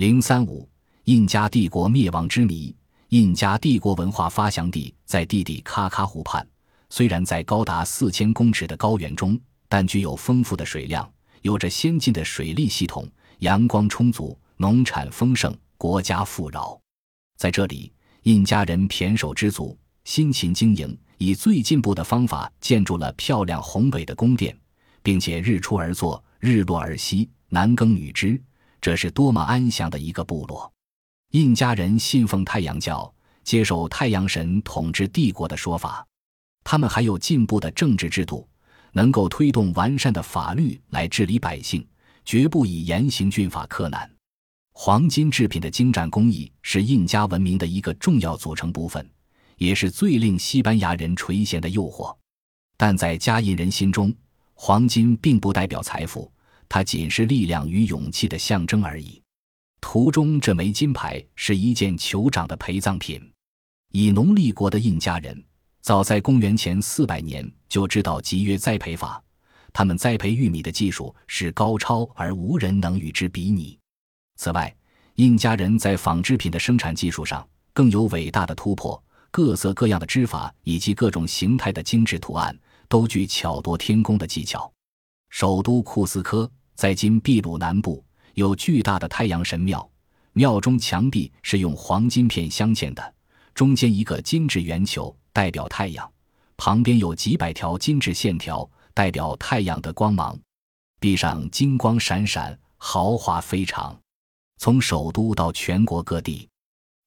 零三五，印加帝国灭亡之谜。印加帝国文化发祥地在地底喀喀湖畔，虽然在高达四千公尺的高原中，但具有丰富的水量，有着先进的水利系统，阳光充足，农产丰盛，国家富饶。在这里，印加人胼手知足，辛勤经营，以最进步的方法建筑了漂亮宏伟的宫殿，并且日出而作，日落而息，男耕女织。这是多么安详的一个部落！印加人信奉太阳教，接受太阳神统治帝国的说法。他们还有进步的政治制度，能够推动完善的法律来治理百姓，绝不以严刑峻法克难。黄金制品的精湛工艺是印加文明的一个重要组成部分，也是最令西班牙人垂涎的诱惑。但在加印人心中，黄金并不代表财富，它仅是力量与勇气的象征而已。图中这枚金牌是一件酋长的陪葬品。以农立国的印加人，早在公元前四百年就知道集约栽培法，他们栽培玉米的技术是高超而无人能与之比拟。此外，印加人在纺织品的生产技术上更有伟大的突破，各色各样的织法以及各种形态的精致图案，都具巧夺天工的技巧。首都库斯科在今秘鲁南部。有巨大的太阳神庙，庙中墙壁是用黄金片镶嵌的，中间一个金质圆球代表太阳，旁边有几百条金质线条代表太阳的光芒，壁上金光闪闪，豪华非常。从首都到全国各地，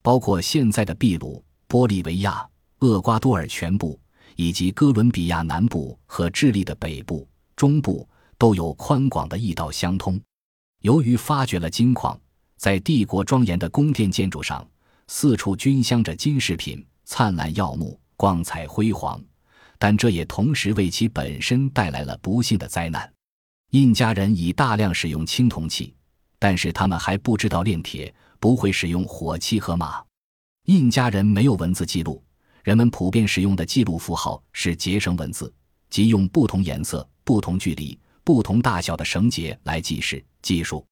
包括现在的秘鲁、玻利维亚、厄瓜多尔全部，以及哥伦比亚南部和智利的北部、中部，都有宽广的驿道相通。由于发掘了金矿，在帝国庄严的宫殿建筑上，四处均镶着金饰品，灿烂耀目，光彩辉煌。但这也同时为其本身带来了不幸的灾难。印加人已大量使用青铜器，但是他们还不知道炼铁，不会使用火器和马。印加人没有文字记录，人们普遍使用的记录符号是结绳文字，即用不同颜色、不同距离。不同大小的绳结来记事计数，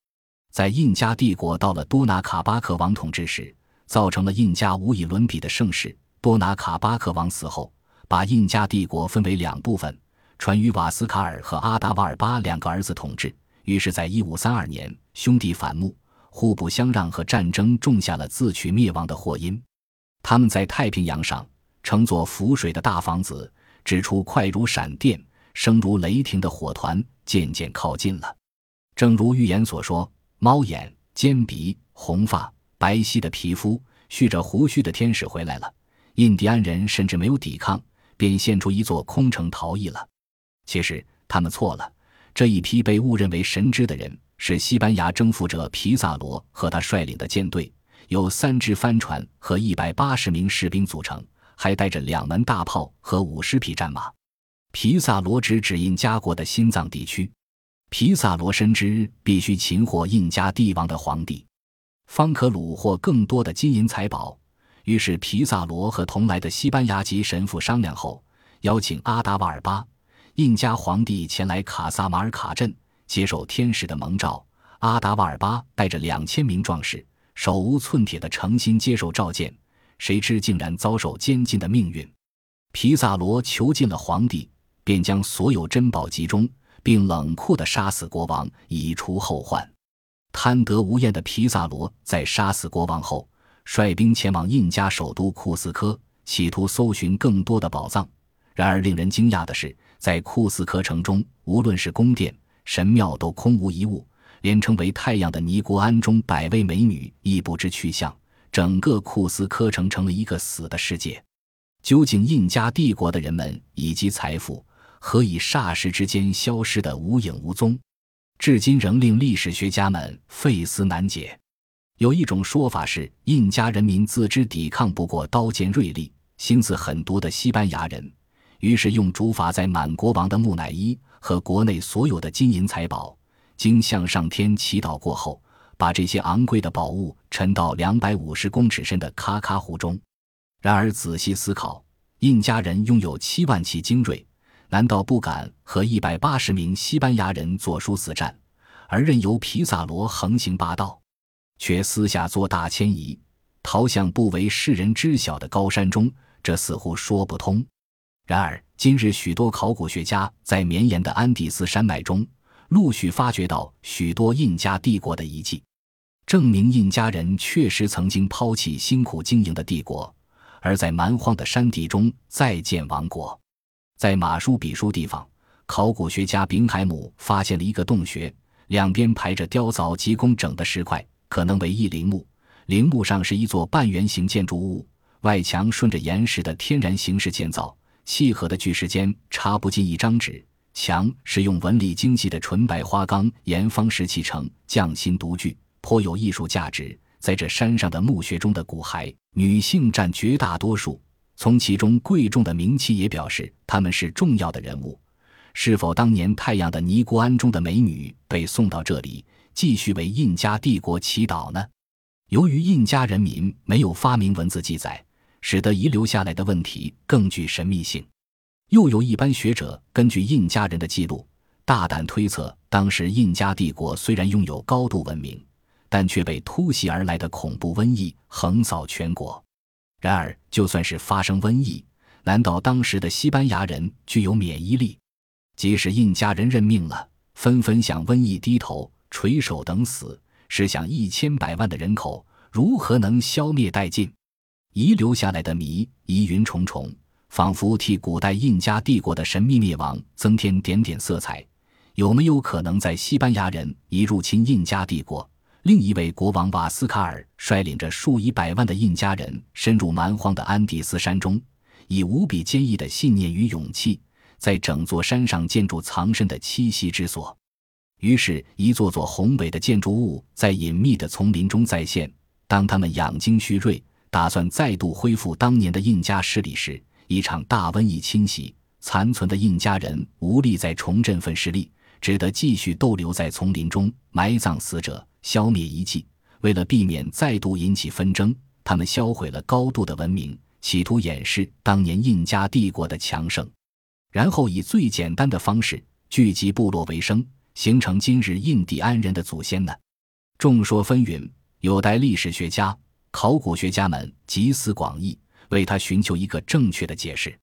在印加帝国到了多拿卡巴克王统治时，造成了印加无以伦比的盛世。多拿卡巴克王死后，把印加帝国分为两部分，传于瓦斯卡尔和阿达瓦尔巴两个儿子统治。于是，在一五三二年，兄弟反目，互不相让和战争种下了自取灭亡的祸因。他们在太平洋上乘坐浮水的大房子，指出快如闪电、声如雷霆的火团。渐渐靠近了，正如预言所说：猫眼、尖鼻、红发、白皙的皮肤、蓄着胡须的天使回来了。印第安人甚至没有抵抗，便现出一座空城逃逸了。其实他们错了，这一批被误认为神之的人是西班牙征服者皮萨罗和他率领的舰队，由三只帆船和一百八十名士兵组成，还带着两门大炮和五十匹战马。皮萨罗指指印加国的心脏地区，皮萨罗深知必须擒获印加帝王的皇帝，方可虏获更多的金银财宝。于是皮萨罗和同来的西班牙籍神父商量后，邀请阿达瓦尔巴，印加皇帝前来卡萨马尔卡镇接受天使的蒙召。阿达瓦尔巴带着两千名壮士，手无寸铁的诚心接受召见，谁知竟然遭受监禁的命运。皮萨罗囚禁了皇帝。便将所有珍宝集中，并冷酷地杀死国王，以除后患。贪得无厌的皮萨罗在杀死国王后，率兵前往印加首都库斯科，企图搜寻更多的宝藏。然而，令人惊讶的是，在库斯科城中，无论是宫殿、神庙，都空无一物，连称为“太阳”的尼姑庵中百位美女亦不知去向。整个库斯科城成了一个死的世界。究竟印加帝国的人们以及财富？何以霎时之间消失得无影无踪，至今仍令历史学家们费思难解。有一种说法是，印加人民自知抵抗不过刀剑锐利、心思狠毒的西班牙人，于是用竹筏载满国王的木乃伊和国内所有的金银财宝，经向上天祈祷过后，把这些昂贵的宝物沉到两百五十公尺深的喀喀湖中。然而仔细思考，印加人拥有七万骑精锐。难道不敢和一百八十名西班牙人作殊死战，而任由皮萨罗横行霸道？却私下做大迁移，逃向不为世人知晓的高山中，这似乎说不通。然而，今日许多考古学家在绵延的安第斯山脉中，陆续发掘到许多印加帝国的遗迹，证明印加人确实曾经抛弃辛苦经营的帝国，而在蛮荒的山地中再建王国。在马舒比舒地方，考古学家丙海姆发现了一个洞穴，两边排着雕凿极工整的石块，可能为一陵墓。陵墓上是一座半圆形建筑物，外墙顺着岩石的天然形式建造。契合的巨石间插不进一张纸，墙是用纹理精细的纯白花岗岩方石砌成，匠心独具，颇有艺术价值。在这山上的墓穴中的骨骸，女性占绝大多数。从其中贵重的名器也表示他们是重要的人物。是否当年太阳的尼姑庵中的美女被送到这里，继续为印加帝国祈祷呢？由于印加人民没有发明文字记载。使得遗留下来的问题更具神秘性。又有一般学者根据印加人的记录，大胆推测，当时印加帝国虽然拥有高度文明，但却被突袭而来的恐怖瘟疫横扫全国。然而，就算是发生瘟疫，难道当时的西班牙人具有免疫力？即使印加人认命了，纷纷向瘟疫低头、垂手等死，试想一千百万的人口如何能消灭殆尽？遗留下来的谜疑云重重，仿佛替古代印加帝国的神秘灭亡增添点点色彩。有没有可能在西班牙人已入侵印加帝国，另一位国王瓦斯卡尔率领着数以百万的印加人深入蛮荒的安第斯山中，以无比坚毅的信念与勇气，在整座山上建筑藏身的栖息之所？于是，一座座宏伟的建筑物在隐秘的丛林中再现。当他们养精蓄锐。打算再度恢复当年的印加势力时，一场大瘟疫侵袭，残存的印加人无力再重振奋势力，只得继续逗留在丛林中埋葬死者，消灭遗迹。为了避免再度引起纷争，他们销毁了高度的文明，企图掩饰当年印加帝国的强盛，然后以最简单的方式聚集部落为生，形成今日印第安人的祖先呢？众说纷纭，有待历史学家。考古学家们集思广益，为他寻求一个正确的解释。